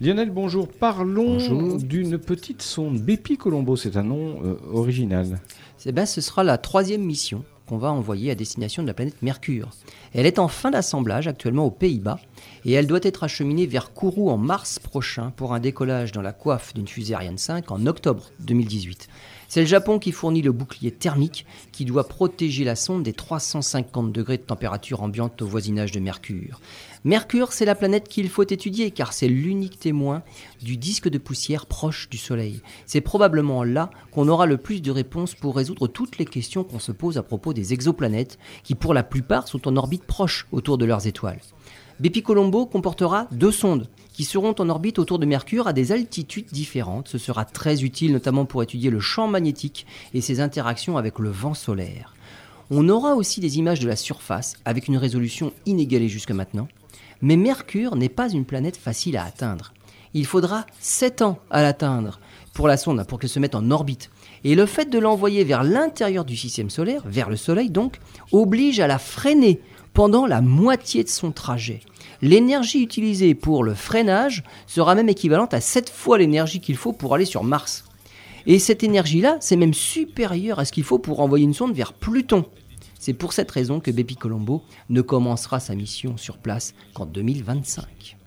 Lionel, bonjour. Parlons d'une petite sonde. Bepi Colombo, c'est un nom euh, original. Eh ben, ce sera la troisième mission qu'on va envoyer à destination de la planète Mercure. Elle est en fin d'assemblage actuellement aux Pays-Bas et elle doit être acheminée vers Kourou en mars prochain pour un décollage dans la coiffe d'une fusée Ariane 5 en octobre 2018. C'est le Japon qui fournit le bouclier thermique qui doit protéger la sonde des 350 degrés de température ambiante au voisinage de Mercure. Mercure, c'est la planète qu'il faut étudier car c'est l'unique témoin du disque de poussière proche du Soleil. C'est probablement là qu'on aura le plus de réponses pour résoudre toutes les questions qu'on se pose à propos des exoplanètes qui pour la plupart sont en orbite proche autour de leurs étoiles. Bepi Colombo comportera deux sondes qui seront en orbite autour de Mercure à des altitudes différentes. Ce sera très utile notamment pour étudier le champ magnétique et ses interactions avec le vent solaire. On aura aussi des images de la surface avec une résolution inégalée jusque maintenant. Mais Mercure n'est pas une planète facile à atteindre. Il faudra 7 ans à l'atteindre pour la sonde, pour qu'elle se mette en orbite. Et le fait de l'envoyer vers l'intérieur du système solaire, vers le Soleil donc, oblige à la freiner pendant la moitié de son trajet. L'énergie utilisée pour le freinage sera même équivalente à 7 fois l'énergie qu'il faut pour aller sur Mars. Et cette énergie-là, c'est même supérieur à ce qu'il faut pour envoyer une sonde vers Pluton. C'est pour cette raison que Bepi Colombo ne commencera sa mission sur place qu'en 2025.